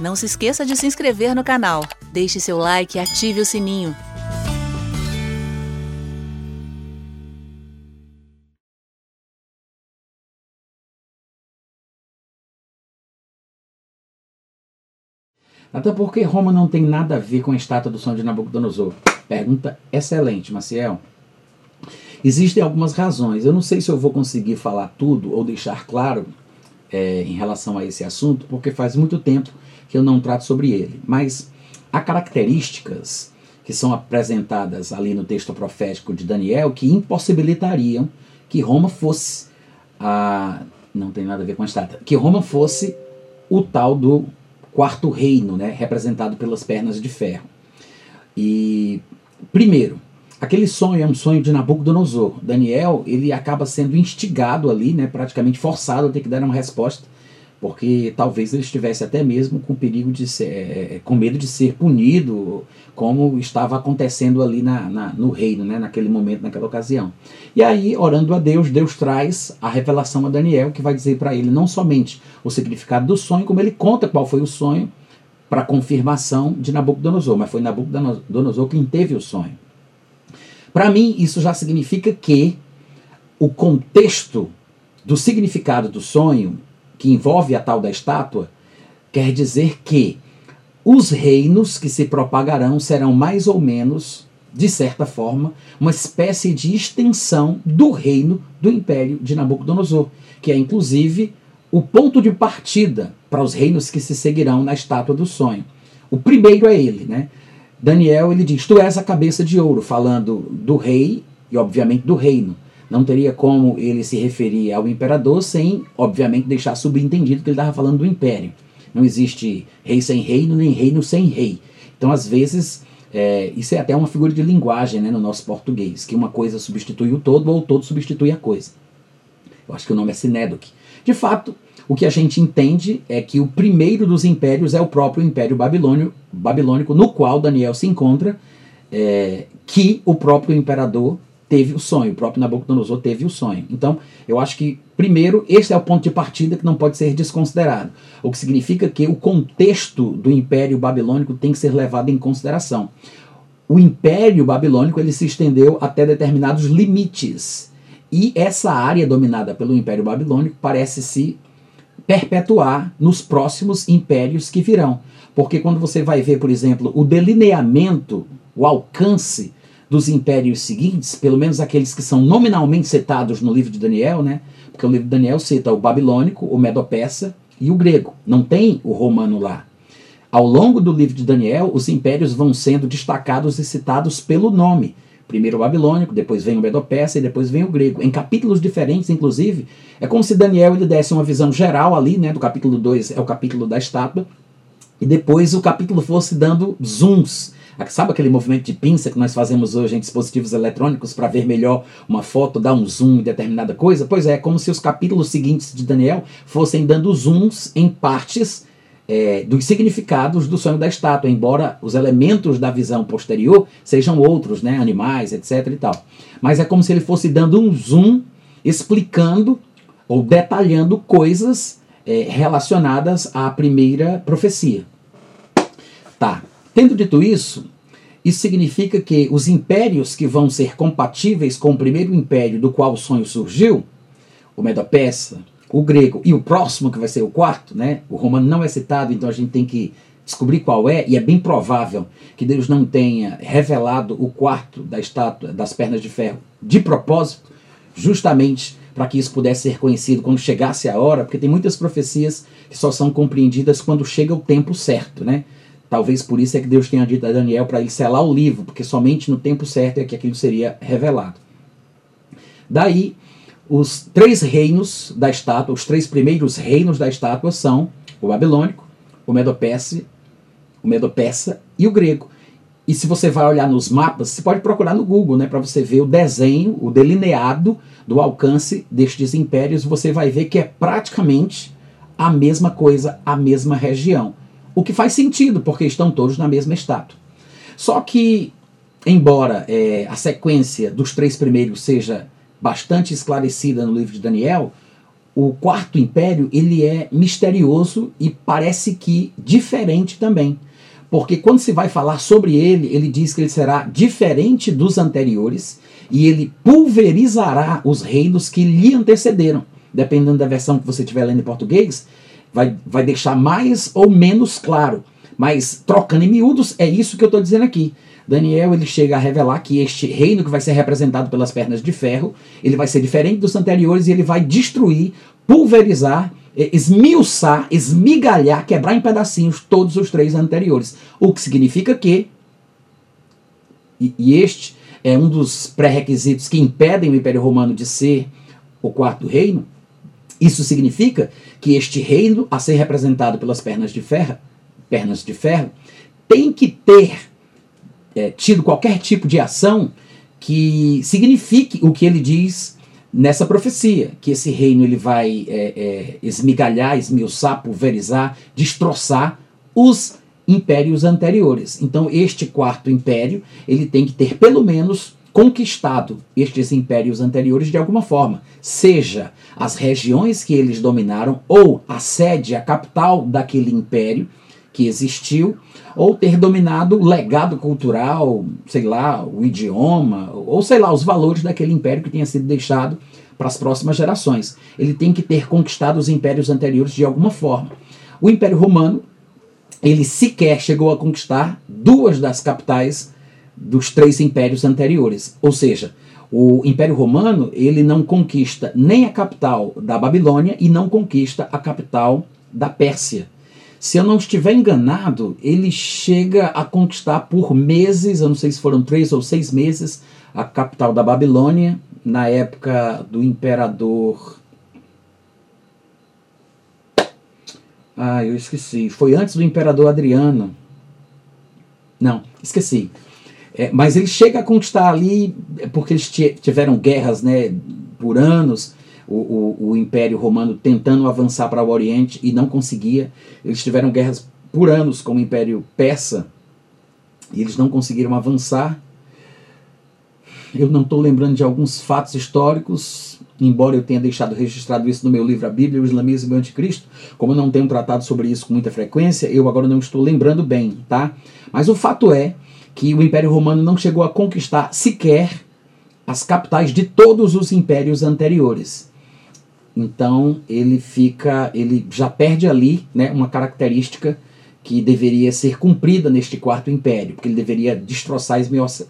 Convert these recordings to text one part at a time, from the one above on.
Não se esqueça de se inscrever no canal, deixe seu like e ative o sininho. Até porque Roma não tem nada a ver com a estátua do sonho de Nabucodonosor. Pergunta excelente, Maciel. Existem algumas razões. Eu não sei se eu vou conseguir falar tudo ou deixar claro é, em relação a esse assunto, porque faz muito tempo que eu não trato sobre ele. Mas há características que são apresentadas ali no texto profético de Daniel que impossibilitariam que Roma fosse a. Não tem nada a ver com a estátua. Que Roma fosse o tal do quarto reino, né, representado pelas pernas de ferro. E, primeiro, aquele sonho é um sonho de Nabucodonosor. Daniel, ele acaba sendo instigado ali, né, praticamente forçado a ter que dar uma resposta, porque talvez ele estivesse até mesmo com perigo de ser, é, é com medo de ser punido, como estava acontecendo ali na, na, no reino, né, naquele momento, naquela ocasião. E aí, orando a Deus, Deus traz a revelação a Daniel, que vai dizer para ele não somente o significado do sonho, como ele conta qual foi o sonho para confirmação de Nabucodonosor, mas foi Nabucodonosor quem teve o sonho. Para mim, isso já significa que o contexto do significado do sonho, que envolve a tal da estátua, quer dizer que os reinos que se propagarão serão mais ou menos, de certa forma, uma espécie de extensão do reino do império de Nabucodonosor, que é inclusive o ponto de partida para os reinos que se seguirão na estátua do sonho. O primeiro é ele, né? Daniel ele diz: Tu és a cabeça de ouro, falando do rei e, obviamente, do reino. Não teria como ele se referir ao imperador sem, obviamente, deixar subentendido que ele estava falando do império. Não existe rei sem reino, nem reino sem rei. Então, às vezes, é, isso é até uma figura de linguagem né, no nosso português, que uma coisa substitui o todo ou o todo substitui a coisa. Eu acho que o nome é sinédoque. De fato, o que a gente entende é que o primeiro dos impérios é o próprio Império Babilônio, Babilônico, no qual Daniel se encontra, é, que o próprio imperador teve o sonho, o próprio Nabucodonosor teve o sonho. Então, eu acho que, primeiro, esse é o ponto de partida que não pode ser desconsiderado. O que significa que o contexto do Império Babilônico tem que ser levado em consideração. O Império Babilônico ele se estendeu até determinados limites. E essa área dominada pelo Império Babilônico parece se perpetuar nos próximos impérios que virão. Porque quando você vai ver, por exemplo, o delineamento, o alcance dos impérios seguintes, pelo menos aqueles que são nominalmente citados no livro de Daniel, né? Porque o livro de Daniel cita o babilônico, o medo-persa e o grego. Não tem o romano lá. Ao longo do livro de Daniel, os impérios vão sendo destacados e citados pelo nome. Primeiro o babilônico, depois vem o medo-persa e depois vem o grego. Em capítulos diferentes, inclusive, é como se Daniel ele desse uma visão geral ali, né? Do capítulo 2 é o capítulo da estátua, e depois o capítulo fosse dando zooms Sabe aquele movimento de pinça que nós fazemos hoje em dispositivos eletrônicos para ver melhor uma foto, dar um zoom em determinada coisa? Pois é, como se os capítulos seguintes de Daniel fossem dando zooms em partes é, dos significados do sonho da estátua, embora os elementos da visão posterior sejam outros, né, animais, etc. e tal. Mas é como se ele fosse dando um zoom explicando ou detalhando coisas é, relacionadas à primeira profecia. Tá. Tendo dito isso, isso significa que os impérios que vão ser compatíveis com o primeiro império do qual o sonho surgiu, o Medo-Persa, o grego e o próximo que vai ser o quarto, né? O romano não é citado, então a gente tem que descobrir qual é, e é bem provável que Deus não tenha revelado o quarto da estátua das pernas de ferro de propósito, justamente para que isso pudesse ser conhecido quando chegasse a hora, porque tem muitas profecias que só são compreendidas quando chega o tempo certo, né? Talvez por isso é que Deus tenha dito a Daniel para ele selar o livro, porque somente no tempo certo é que aquilo seria revelado. Daí, os três reinos da estátua, os três primeiros reinos da estátua são o babilônico, o medo-persa, o medo-persa e o grego. E se você vai olhar nos mapas, você pode procurar no Google, né, para você ver o desenho, o delineado do alcance destes impérios, você vai ver que é praticamente a mesma coisa, a mesma região. O que faz sentido, porque estão todos na mesma estátua. Só que, embora é, a sequência dos três primeiros seja bastante esclarecida no livro de Daniel, o quarto império ele é misterioso e parece que diferente também. Porque quando se vai falar sobre ele, ele diz que ele será diferente dos anteriores e ele pulverizará os reinos que lhe antecederam. Dependendo da versão que você estiver lendo em português, vai, vai deixar mais ou menos claro. Mas trocando em miúdos, é isso que eu estou dizendo aqui. Daniel ele chega a revelar que este reino que vai ser representado pelas pernas de ferro, ele vai ser diferente dos anteriores e ele vai destruir, pulverizar, esmiuçar, esmigalhar, quebrar em pedacinhos todos os três anteriores. O que significa que, e, e este é um dos pré-requisitos que impedem o Império Romano de ser o quarto reino, isso significa que este reino, a ser representado pelas pernas de ferro, pernas de ferro, tem que ter é, tido qualquer tipo de ação que signifique o que ele diz nessa profecia, que esse reino ele vai é, é, esmigalhar, esmiuçar, pulverizar, destroçar os impérios anteriores. Então este quarto império ele tem que ter pelo menos conquistado estes impérios anteriores de alguma forma, seja as regiões que eles dominaram ou a sede, a capital daquele império que existiu, ou ter dominado o legado cultural, sei lá, o idioma, ou sei lá, os valores daquele império que tinha sido deixado para as próximas gerações. Ele tem que ter conquistado os impérios anteriores de alguma forma. O Império Romano, ele sequer chegou a conquistar duas das capitais dos três impérios anteriores. Ou seja, o Império Romano, ele não conquista nem a capital da Babilônia e não conquista a capital da Pérsia. Se eu não estiver enganado, ele chega a conquistar por meses, eu não sei se foram três ou seis meses, a capital da Babilônia, na época do imperador. Ah, eu esqueci. Foi antes do imperador Adriano. Não, esqueci. É, mas ele chega a conquistar ali, é porque eles tiveram guerras né, por anos o, o, o Império Romano tentando avançar para o Oriente e não conseguia. Eles tiveram guerras por anos com o Império Persa e eles não conseguiram avançar. Eu não estou lembrando de alguns fatos históricos, embora eu tenha deixado registrado isso no meu livro A Bíblia, o Islamismo e o Anticristo. Como eu não tenho tratado sobre isso com muita frequência, eu agora não estou lembrando bem, tá? Mas o fato é que o Império Romano não chegou a conquistar sequer as capitais de todos os impérios anteriores. Então ele fica, ele já perde ali né, uma característica que deveria ser cumprida neste quarto império, porque ele deveria destroçar,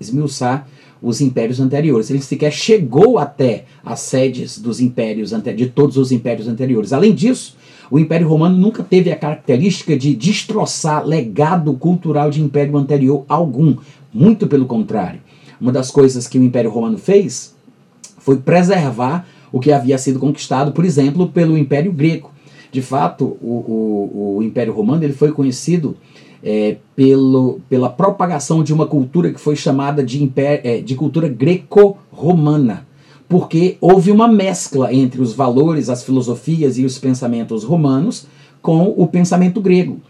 esmiuçar os impérios anteriores. Ele sequer chegou até as sedes dos impérios de todos os impérios anteriores. Além disso, o Império Romano nunca teve a característica de destroçar legado cultural de império anterior algum. Muito pelo contrário. Uma das coisas que o Império Romano fez foi preservar o que havia sido conquistado, por exemplo, pelo Império Grego. De fato, o, o, o Império Romano ele foi conhecido é, pelo, pela propagação de uma cultura que foi chamada de, império, é, de cultura greco-romana, porque houve uma mescla entre os valores, as filosofias e os pensamentos romanos com o pensamento grego.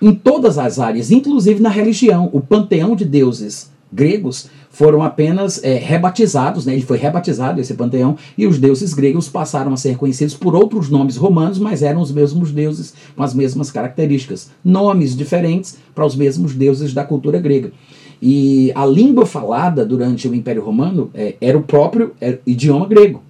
Em todas as áreas, inclusive na religião, o panteão de deuses gregos foram apenas é, rebatizados, né? ele foi rebatizado, esse panteão, e os deuses gregos passaram a ser conhecidos por outros nomes romanos, mas eram os mesmos deuses com as mesmas características. Nomes diferentes para os mesmos deuses da cultura grega. E a língua falada durante o Império Romano é, era o próprio era é, idioma grego.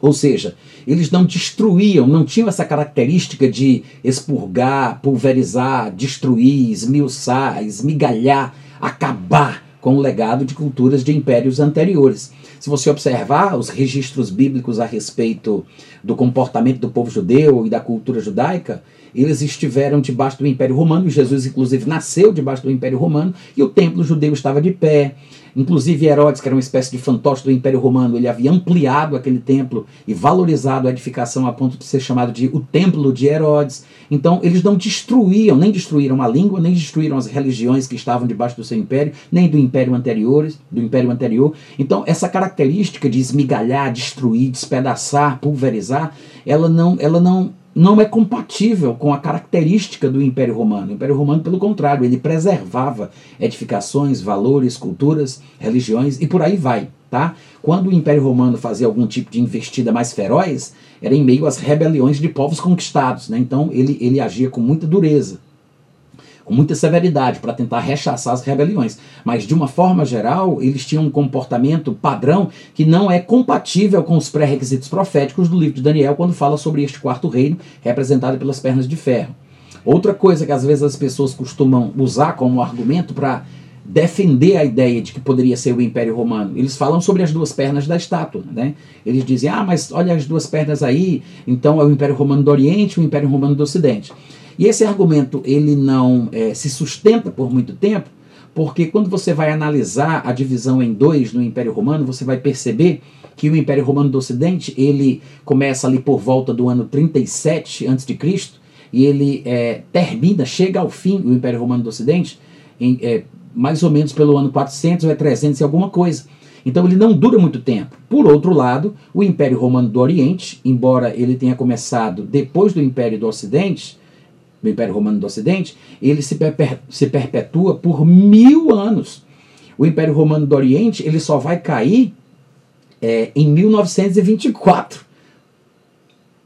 Ou seja, eles não destruíam, não tinham essa característica de expurgar, pulverizar, destruir, esmiuçar, esmigalhar, acabar com o legado de culturas de impérios anteriores. Se você observar os registros bíblicos a respeito do comportamento do povo judeu e da cultura judaica, eles estiveram debaixo do Império Romano, Jesus, inclusive, nasceu debaixo do Império Romano, e o templo judeu estava de pé. Inclusive Herodes, que era uma espécie de fantoche do Império Romano, ele havia ampliado aquele templo e valorizado a edificação a ponto de ser chamado de o Templo de Herodes. Então, eles não destruíam, nem destruíram a língua, nem destruíram as religiões que estavam debaixo do seu império, nem do império anterior, do império anterior. Então, essa característica de esmigalhar, destruir, despedaçar, pulverizar, ela não, ela não não é compatível com a característica do Império Romano. O Império Romano, pelo contrário, ele preservava edificações, valores, culturas, religiões e por aí vai. Tá? Quando o Império Romano fazia algum tipo de investida mais feroz, era em meio às rebeliões de povos conquistados. Né? Então ele, ele agia com muita dureza com muita severidade para tentar rechaçar as rebeliões. Mas, de uma forma geral, eles tinham um comportamento padrão que não é compatível com os pré-requisitos proféticos do livro de Daniel, quando fala sobre este quarto reino, representado pelas pernas de ferro. Outra coisa que às vezes as pessoas costumam usar como argumento para defender a ideia de que poderia ser o Império Romano. Eles falam sobre as duas pernas da estátua. Né? Eles dizem, ah, mas olha as duas pernas aí, então é o Império Romano do Oriente e o Império Romano do Ocidente. E esse argumento ele não é, se sustenta por muito tempo, porque quando você vai analisar a divisão em dois no Império Romano, você vai perceber que o Império Romano do Ocidente ele começa ali por volta do ano 37 a.C. e ele é, termina, chega ao fim o Império Romano do Ocidente em, é, mais ou menos pelo ano 400 ou é 300 e alguma coisa. Então ele não dura muito tempo. Por outro lado, o Império Romano do Oriente, embora ele tenha começado depois do Império do Ocidente, do Império Romano do Ocidente, ele se, perpe se perpetua por mil anos. O Império Romano do Oriente ele só vai cair é, em 1924.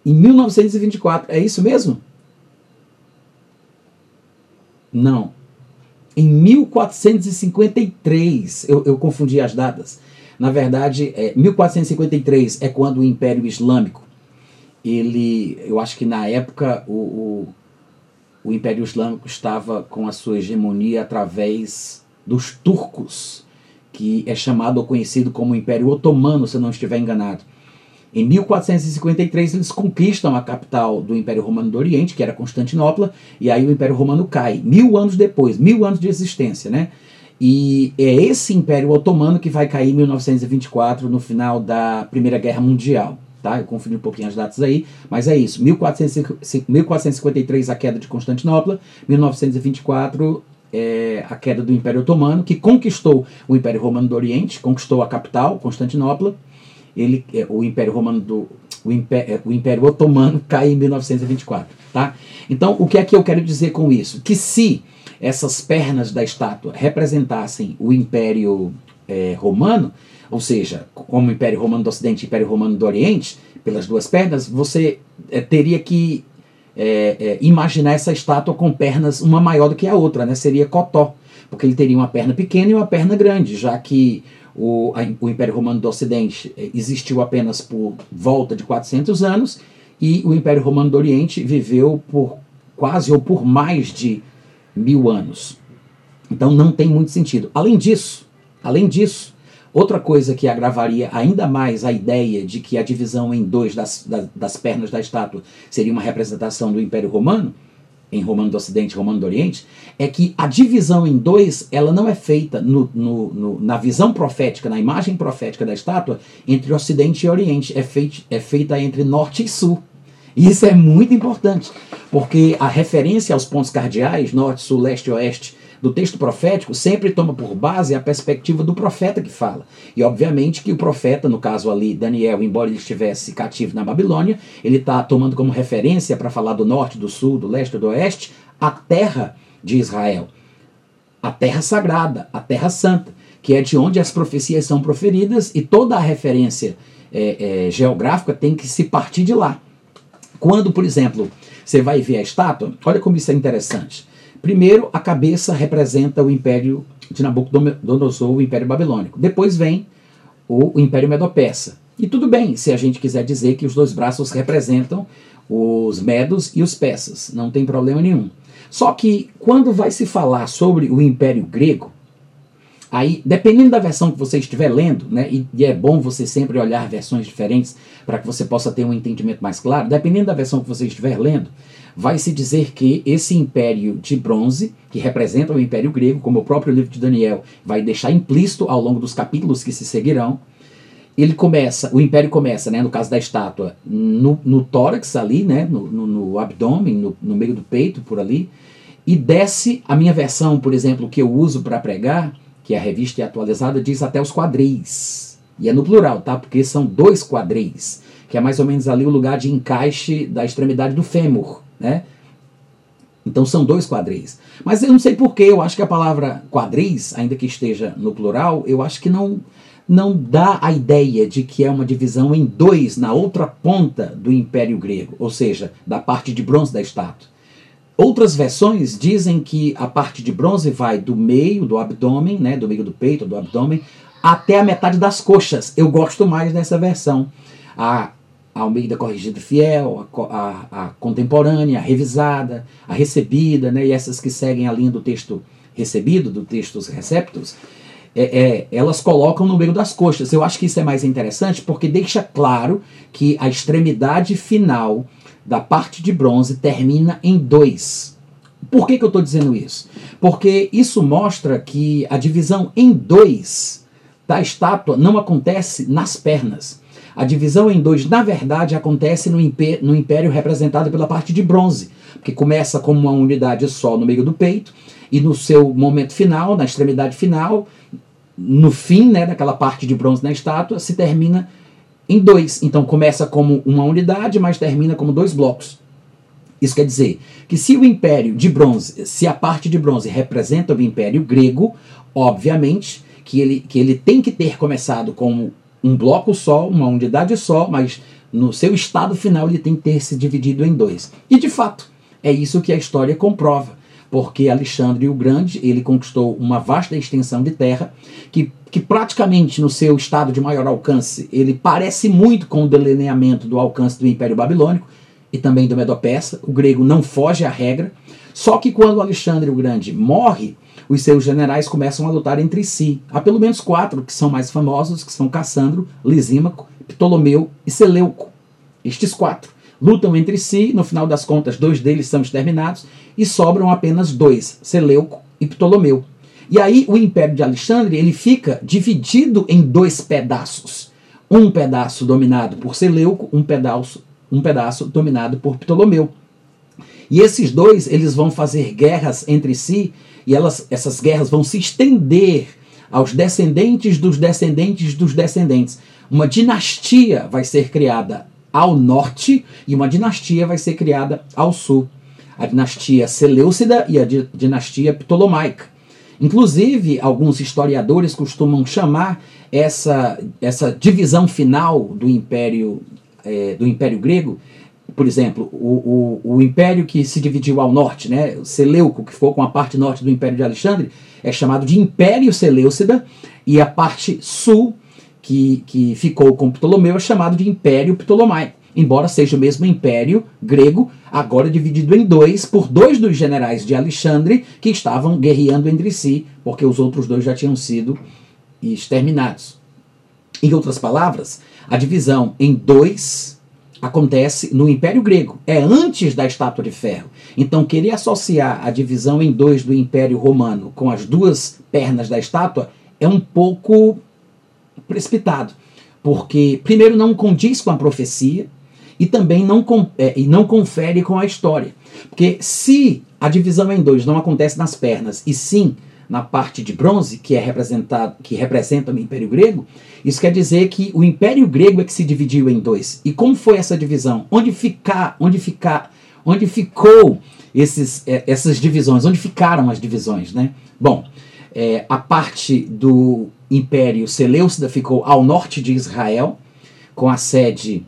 Em 1924, é isso mesmo? Não. Em 1453, eu, eu confundi as datas. Na verdade, é, 1453 é quando o Império Islâmico, ele, eu acho que na época o, o o Império Islâmico estava com a sua hegemonia através dos turcos, que é chamado ou conhecido como Império Otomano, se não estiver enganado. Em 1453 eles conquistam a capital do Império Romano do Oriente, que era Constantinopla, e aí o Império Romano cai. Mil anos depois, mil anos de existência, né? E é esse Império Otomano que vai cair em 1924, no final da Primeira Guerra Mundial tá? Eu confundi um pouquinho as datas aí, mas é isso. 1453 a queda de Constantinopla, 1924 é, a queda do Império Otomano, que conquistou o Império Romano do Oriente, conquistou a capital, Constantinopla. Ele, é, o Império Romano do o Império, o Império Otomano cai em 1924, tá? Então, o que é que eu quero dizer com isso? Que se essas pernas da estátua representassem o Império é, Romano, ou seja, como Império Romano do Ocidente e Império Romano do Oriente, pelas duas pernas, você é, teria que é, é, imaginar essa estátua com pernas uma maior do que a outra, né? seria Cotó, porque ele teria uma perna pequena e uma perna grande, já que o, a, o Império Romano do Ocidente existiu apenas por volta de 400 anos e o Império Romano do Oriente viveu por quase ou por mais de mil anos. Então não tem muito sentido. Além disso, além disso, Outra coisa que agravaria ainda mais a ideia de que a divisão em dois das, das, das, pernas da estátua seria uma representação do Império Romano, em Romano do Ocidente e Romano do Oriente, é que a divisão em dois ela não é feita no, no, no, na visão profética, na imagem profética da estátua, entre Ocidente e Oriente, é, feit, é feita entre Norte e Sul. E isso é muito importante, porque a referência aos pontos cardeais, Norte, Sul, Leste e Oeste, do texto profético sempre toma por base a perspectiva do profeta que fala. E obviamente que o profeta, no caso ali, Daniel, embora ele estivesse cativo na Babilônia, ele está tomando como referência para falar do norte, do sul, do leste, do oeste, a terra de Israel. A terra sagrada, a terra santa, que é de onde as profecias são proferidas e toda a referência é, é, geográfica tem que se partir de lá. Quando, por exemplo, você vai ver a estátua, olha como isso é interessante. Primeiro, a cabeça representa o império de Nabucodonosor, o império babilônico. Depois vem o, império medo-persa. E tudo bem se a gente quiser dizer que os dois braços representam os medos e os persas, não tem problema nenhum. Só que quando vai se falar sobre o império grego, Aí, dependendo da versão que você estiver lendo, né, e, e é bom você sempre olhar versões diferentes para que você possa ter um entendimento mais claro, dependendo da versão que você estiver lendo, vai se dizer que esse império de bronze, que representa o império grego, como o próprio livro de Daniel vai deixar implícito ao longo dos capítulos que se seguirão, ele começa, o império começa, né, no caso da estátua, no, no tórax ali, né, no, no, no abdômen, no, no meio do peito, por ali, e desce, a minha versão, por exemplo, que eu uso para pregar, que a revista é atualizada, diz até os quadris. E é no plural, tá? Porque são dois quadris que é mais ou menos ali o lugar de encaixe da extremidade do fêmur, né? Então são dois quadris. Mas eu não sei porquê, eu acho que a palavra quadris, ainda que esteja no plural, eu acho que não, não dá a ideia de que é uma divisão em dois na outra ponta do Império Grego, ou seja, da parte de bronze da estátua. Outras versões dizem que a parte de bronze vai do meio do abdômen, né, do meio do peito, do abdômen, até a metade das coxas. Eu gosto mais dessa versão. A Almeida Corrigida Fiel, a, a, a, contemporânea, a revisada, a recebida, né, e essas que seguem a linha do texto recebido, do textos receptos, é, é, elas colocam no meio das coxas. Eu acho que isso é mais interessante porque deixa claro que a extremidade final da parte de bronze termina em dois. Por que, que eu estou dizendo isso? Porque isso mostra que a divisão em dois da estátua não acontece nas pernas a divisão em dois, na verdade, acontece no império, no império representado pela parte de bronze, que começa como uma unidade só no meio do peito, e no seu momento final, na extremidade final, no fim né, daquela parte de bronze na estátua, se termina em dois. Então começa como uma unidade, mas termina como dois blocos. Isso quer dizer que se o império de bronze, se a parte de bronze representa o império grego, obviamente que ele, que ele tem que ter começado como um bloco só, uma unidade só, mas no seu estado final ele tem que ter se dividido em dois. E de fato, é isso que a história comprova, porque Alexandre o Grande ele conquistou uma vasta extensão de terra que, que praticamente no seu estado de maior alcance ele parece muito com o delineamento do alcance do Império Babilônico e também do Medo-Persa. O grego não foge à regra. Só que quando Alexandre o Grande morre, os seus generais começam a lutar entre si. Há pelo menos quatro que são mais famosos, que são Cassandro, Lisímaco, Ptolomeu e Seleuco. Estes quatro lutam entre si, no final das contas, dois deles são exterminados e sobram apenas dois, Seleuco e Ptolomeu. E aí o Império de Alexandre ele fica dividido em dois pedaços. Um pedaço dominado por Seleuco, um pedaço, um pedaço dominado por Ptolomeu. E esses dois eles vão fazer guerras entre si e elas, essas guerras vão se estender aos descendentes dos descendentes dos descendentes. Uma dinastia vai ser criada ao norte e uma dinastia vai ser criada ao sul. A dinastia Seleucida e a dinastia Ptolomaica. Inclusive, alguns historiadores costumam chamar essa, essa divisão final do Império, é, do Império Grego por exemplo, o, o, o, império que se dividiu ao norte, né, o Seleuco, que ficou com a parte norte do Império de Alexandre, é chamado de Império Seleucida, e a parte sul, que, que ficou com Ptolomeu, é chamado de Império Ptolomaico. Embora seja o mesmo império grego, agora dividido em dois por dois dos generais de Alexandre que estavam guerreando entre si, porque os outros dois já tinham sido exterminados. Em outras palavras, a divisão em dois acontece no Império Grego, é antes da estátua de ferro. Então, querer associar a divisão em dois do Império Romano com as duas pernas da estátua é um pouco precipitado, porque, primeiro, não condiz com a profecia e também não, é, e não confere com a história. Porque se a divisão em dois não acontece nas pernas e sim na parte de bronze, que é representado, que representa o Império Grego, isso quer dizer que o Império Grego é que se dividiu em dois. E como foi essa divisão? Onde ficar, onde ficar, onde ficou esses, é, essas divisões? Onde ficaram as divisões, né? Bom, é, a parte do Império Seleucida ficou ao norte de Israel, com a sede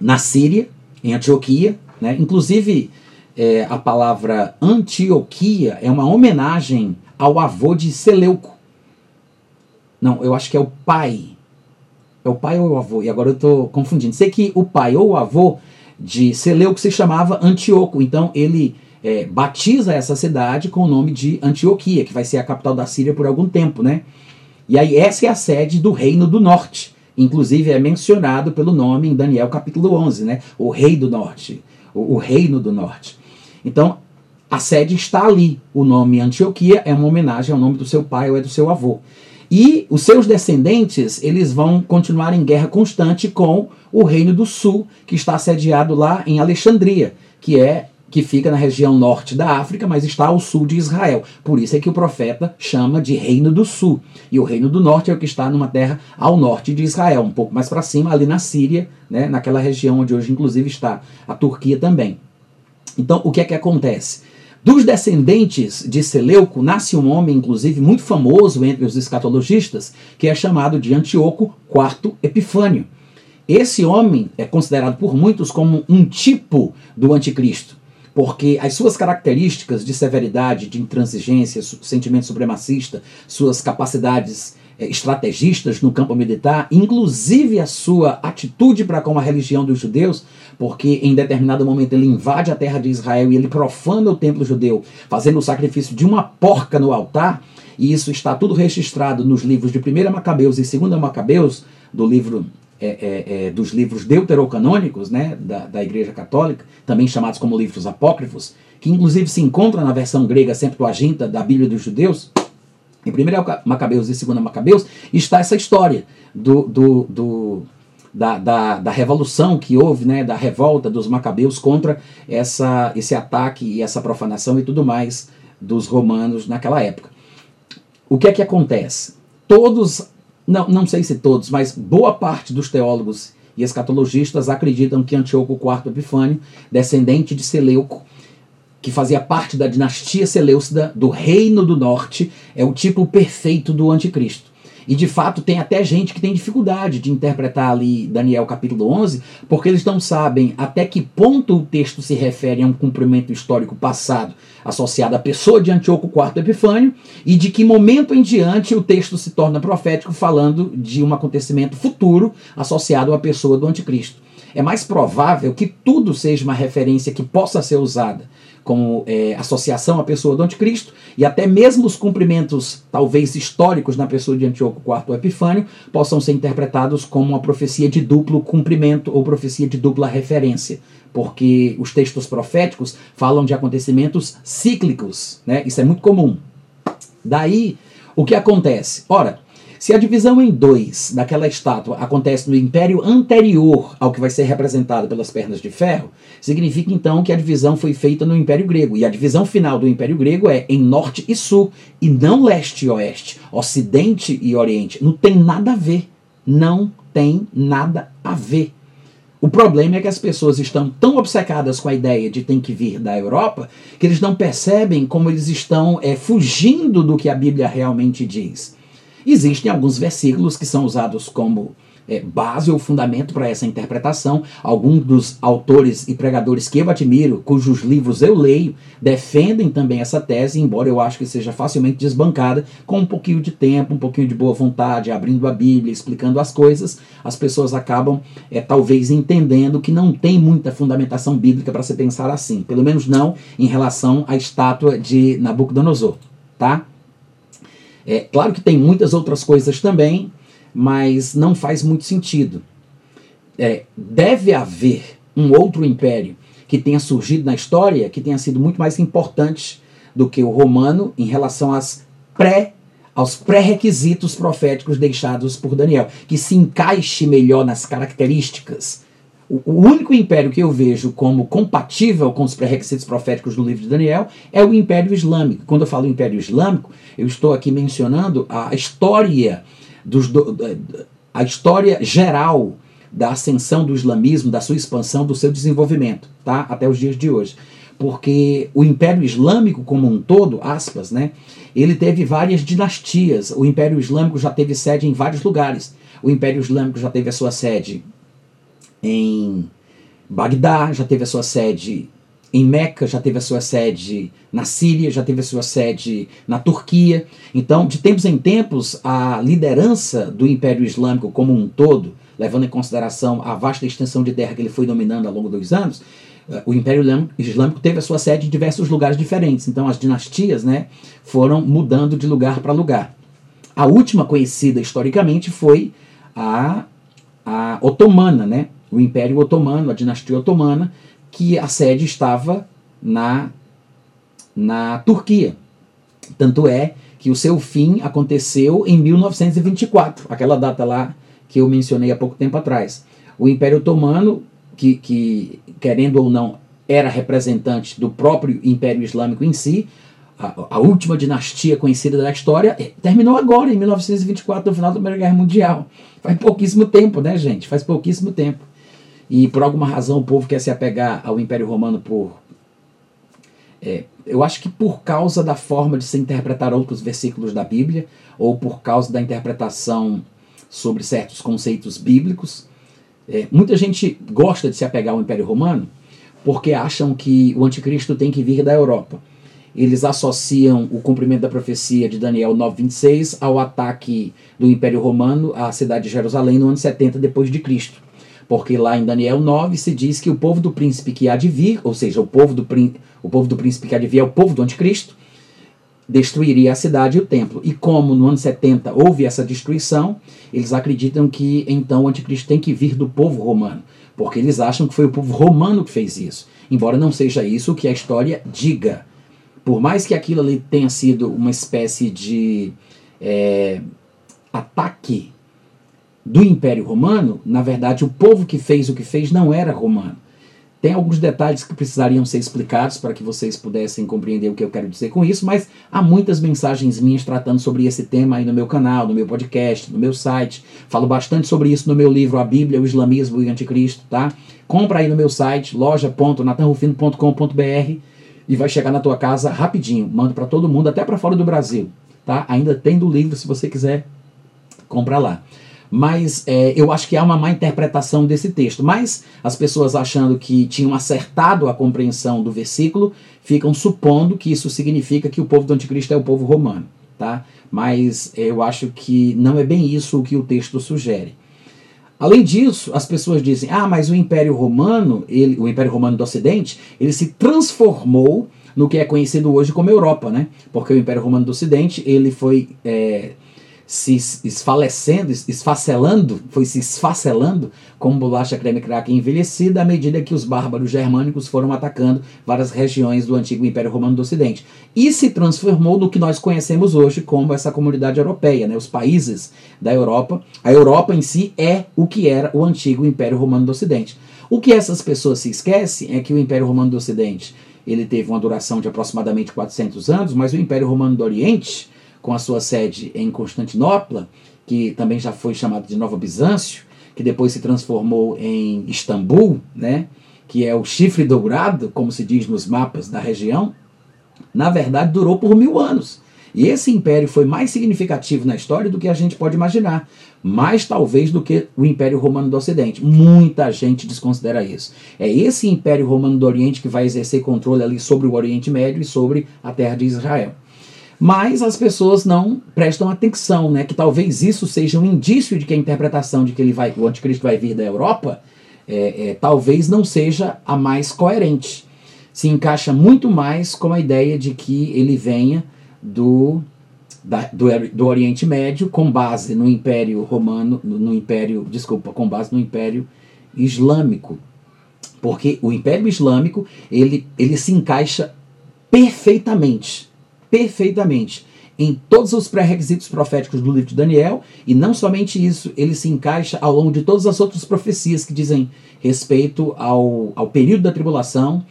na Síria, em Antioquia, né? Inclusive é, a palavra Antioquia é uma homenagem ao avô de Seleuco. Não, eu acho que é o pai. É o pai ou o avô? E agora eu estou confundindo. Sei que o pai ou o avô de Seleuco se chamava Antíoco. Então ele é, batiza essa cidade com o nome de Antioquia, que vai ser a capital da Síria por algum tempo, né? E aí essa é a sede do Reino do Norte. Inclusive é mencionado pelo nome em Daniel capítulo 11, né? O Rei do Norte, o, o Reino do Norte. Então a sede está ali. O nome Antioquia é uma homenagem ao nome do seu pai ou é do seu avô. E os seus descendentes, eles vão continuar em guerra constante com o Reino do Sul, que está sediado lá em Alexandria, que é que fica na região norte da África, mas está ao sul de Israel. Por isso é que o profeta chama de Reino do Sul. E o Reino do Norte é o que está numa terra ao norte de Israel, um pouco mais para cima, ali na Síria, né, naquela região onde hoje, inclusive, está a Turquia também. Então, o que é que acontece? Dos descendentes de Seleuco nasce um homem, inclusive, muito famoso entre os escatologistas, que é chamado de Antíoco IV Epifânio. Esse homem é considerado por muitos como um tipo do anticristo porque as suas características de severidade, de intransigência, sentimento supremacista, suas capacidades é, estrategistas no campo militar, inclusive a sua atitude para com a religião dos judeus, porque em determinado momento ele invade a terra de Israel e ele profana o templo judeu, fazendo o sacrifício de uma porca no altar, e isso está tudo registrado nos livros de 1 Macabeus e 2 Macabeus, do livro é, é, é, dos livros deuterocanônicos né, da, da Igreja Católica, também chamados como livros apócrifos, que inclusive se encontra na versão grega Septuaginta da Bíblia dos Judeus, em 1 Macabeus e 2 Macabeus, está essa história do, do, do da, da, da, revolução que houve, né, da revolta dos Macabeus contra essa, esse ataque e essa profanação e tudo mais dos romanos naquela época. O que é que acontece? Todos não, não sei se todos, mas boa parte dos teólogos e escatologistas acreditam que Antíoco IV Epifânio, descendente de Seleuco, que fazia parte da dinastia Seleucida do Reino do Norte, é o tipo perfeito do anticristo. E de fato tem até gente que tem dificuldade de interpretar ali Daniel capítulo 11, porque eles não sabem até que ponto o texto se refere a um cumprimento histórico passado associado à pessoa de Antíoco IV Epifânio e de que momento em diante o texto se torna profético falando de um acontecimento futuro associado à pessoa do anticristo. É mais provável que tudo seja uma referência que possa ser usada como é, associação à pessoa do anticristo, e até mesmo os cumprimentos, talvez históricos, na pessoa de Antíoco IV Epifânio, possam ser interpretados como uma profecia de duplo cumprimento ou profecia de dupla referência, porque os textos proféticos falam de acontecimentos cíclicos, né? isso é muito comum. Daí, o que acontece? Ora, se a divisão em dois daquela estátua acontece no império anterior ao que vai ser representado pelas pernas de ferro, significa então que a divisão foi feita no Império Grego. E a divisão final do Império Grego é em norte e sul, e não leste e oeste, ocidente e oriente. Não tem nada a ver. Não tem nada a ver. O problema é que as pessoas estão tão obcecadas com a ideia de tem que vir da Europa que eles não percebem como eles estão é, fugindo do que a Bíblia realmente diz. Existem alguns versículos que são usados como é, base ou fundamento para essa interpretação. Alguns dos autores e pregadores que eu admiro, cujos livros eu leio, defendem também essa tese, embora eu acho que seja facilmente desbancada, com um pouquinho de tempo, um pouquinho de boa vontade, abrindo a Bíblia, explicando as coisas, as pessoas acabam é, talvez entendendo que não tem muita fundamentação bíblica para se pensar assim, pelo menos não em relação à estátua de Nabucodonosor, tá? É claro que tem muitas outras coisas também, mas não faz muito sentido. É, deve haver um outro império que tenha surgido na história que tenha sido muito mais importante do que o romano em relação às pré aos pré-requisitos proféticos deixados por Daniel, que se encaixe melhor nas características o, único império que eu vejo como compatível com os pré-requisitos proféticos do livro de Daniel é o Império Islâmico. Quando eu falo Império Islâmico, eu estou aqui mencionando a história dos, a história geral da ascensão do islamismo, da sua expansão, do seu desenvolvimento, tá? Até os dias de hoje. Porque o Império Islâmico como um todo, aspas, né? Ele teve várias dinastias. O Império Islâmico já teve sede em vários lugares. O Império Islâmico já teve a sua sede em Bagdá, já teve a sua sede em Meca, já teve a sua sede na Síria, já teve a sua sede na Turquia. Então, de tempos em tempos, a liderança do Império Islâmico como um todo, levando em consideração a vasta extensão de terra que ele foi dominando ao longo dos anos, eh, o Império Islâmico teve a sua sede em diversos lugares diferentes. Então, as dinastias né, foram mudando de lugar para lugar. A última conhecida historicamente foi a, a otomana, né? O Império Otomano, a dinastia otomana, que a sede estava na, na Turquia. Tanto é que o seu fim aconteceu em 1924, aquela data lá que eu mencionei há pouco tempo atrás. O Império Otomano, que, que querendo ou não era representante do próprio Império Islâmico em si. A, a, última dinastia conhecida da história eh, terminou agora, em 1924, no final da Primeira Guerra Mundial. Faz pouquíssimo tempo, né, gente? Faz pouquíssimo tempo. E por alguma razão o povo quer se apegar ao Império Romano por. É, eu acho que por causa da forma de se interpretar outros versículos da Bíblia, ou por causa da interpretação sobre certos conceitos bíblicos. É, muita gente gosta de se apegar ao Império Romano porque acham que o anticristo tem que vir da Europa. Eles associam o cumprimento da profecia de Daniel 9:26 ao ataque do Império Romano à cidade de Jerusalém no ano 70 depois de Cristo. Porque lá em Daniel 9 se diz que o povo do príncipe que há de vir, ou seja, o povo do, o povo do príncipe que há de vir é o povo do anticristo, destruiria a cidade e o templo. E como no ano 70 houve essa destruição, eles acreditam que então o anticristo tem que vir do povo romano, porque eles acham que foi o povo romano que fez isso, embora não seja isso que a história diga. Por mais que aquilo ali tenha sido uma espécie de é, ataque do Império Romano, na verdade o povo que fez o que fez não era romano tem alguns detalhes que precisariam ser explicados para que vocês pudessem compreender o que eu quero dizer com isso, mas há muitas mensagens minhas tratando sobre esse tema aí no meu canal, no meu podcast, no meu site. Falo bastante sobre isso no meu livro A Bíblia, o Islamismo e o Anticristo, tá? Compra aí no meu site, loja.natanrufino.com.br e vai chegar na tua casa rapidinho. Mando para todo mundo, até para fora do Brasil, tá? Ainda tem do livro, se você quiser, compra lá mas é, eu acho que há uma má interpretação desse texto. Mas as pessoas achando que tinham acertado a compreensão do versículo ficam supondo que isso significa que o povo do anticristo é o povo romano, tá? Mas eu acho que não é bem isso o que o texto sugere. Além disso, as pessoas dizem: ah, mas o Império Romano, ele, o Império Romano do Ocidente, ele se transformou no que é conhecido hoje como Europa, né? Porque o Império Romano do Ocidente ele foi é, se esfalecendo, esfacelando, foi se esfacelando como bolacha creme crack envelhecida à medida que os bárbaros germânicos foram atacando várias regiões do antigo Império Romano do Ocidente. E se transformou no que nós conhecemos hoje como essa comunidade europeia, né, os países da Europa. A Europa em si é o que era o antigo Império Romano do Ocidente. O que essas pessoas se esquecem é que o Império Romano do Ocidente ele teve uma duração de aproximadamente 400 anos, mas o Império Romano do Oriente com a sua sede em Constantinopla, que também já foi chamado de Nova Bizâncio, que depois se transformou em Istambul, né, que é o chifre dourado, como se diz nos mapas da região, na verdade durou por mil anos. E esse império foi mais significativo na história do que a gente pode imaginar, mais talvez do que o Império Romano do Ocidente. Muita gente desconsidera isso. É esse Império Romano do Oriente que vai exercer controle ali sobre o Oriente Médio e sobre a terra de Israel mas as pessoas não prestam atenção, né? Que talvez isso seja um indício de que a interpretação de que ele vai, o anticristo vai vir da Europa, é, é, talvez não seja a mais coerente. Se encaixa muito mais com a ideia de que ele venha do, da, do, do Oriente Médio com base no Império Romano, no, no Império, desculpa, com base no Império Islâmico. Porque o Império Islâmico, ele, ele se encaixa perfeitamente perfeitamente em todos os pré-requisitos proféticos do livro de Daniel, e não somente isso, ele se encaixa ao longo de todas as outras profecias que dizem respeito ao, ao período da tribulação,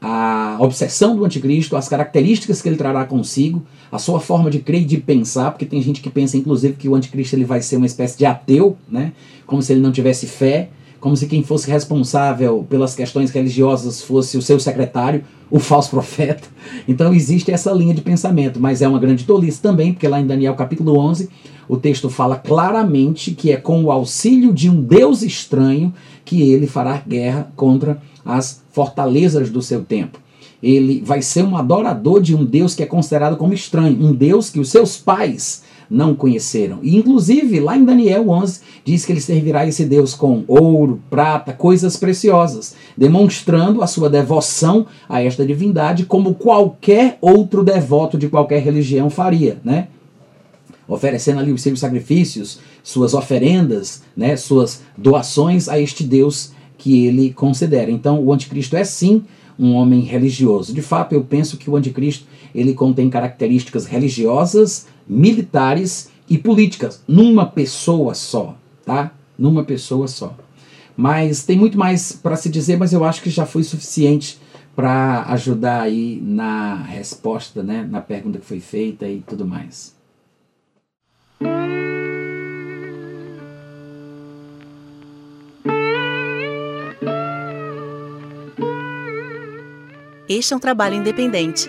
a obsessão do anticristo, as características que ele trará consigo, a sua forma de crer e de pensar, porque tem gente que pensa inclusive que o anticristo ele vai ser uma espécie de ateu, né? como se ele não tivesse fé, como se quem fosse responsável pelas questões religiosas fosse o seu secretário, o falso profeta. Então existe essa linha de pensamento, mas é uma grande tolice também, porque lá em Daniel capítulo 11, o texto fala claramente que é com o auxílio de um Deus estranho que ele fará guerra contra as fortalezas do seu tempo. Ele vai ser um adorador de um Deus que é considerado como estranho, um Deus que os seus pais não conheceram. E inclusive lá em Daniel 11 diz que ele servirá esse Deus com ouro, prata, coisas preciosas, demonstrando a sua devoção a esta divindade como qualquer outro devoto de qualquer religião faria, né? Oferecendo ali os seus sacrifícios, suas oferendas, né, suas doações a este Deus que ele considera. Então, o anticristo é sim um homem religioso. De fato, eu penso que o anticristo ele contém características religiosas, militares e políticas numa pessoa só, tá? Numa pessoa só. Mas tem muito mais para se dizer, mas eu acho que já foi suficiente para ajudar aí na resposta, né, na pergunta que foi feita e tudo mais. Este é um trabalho independente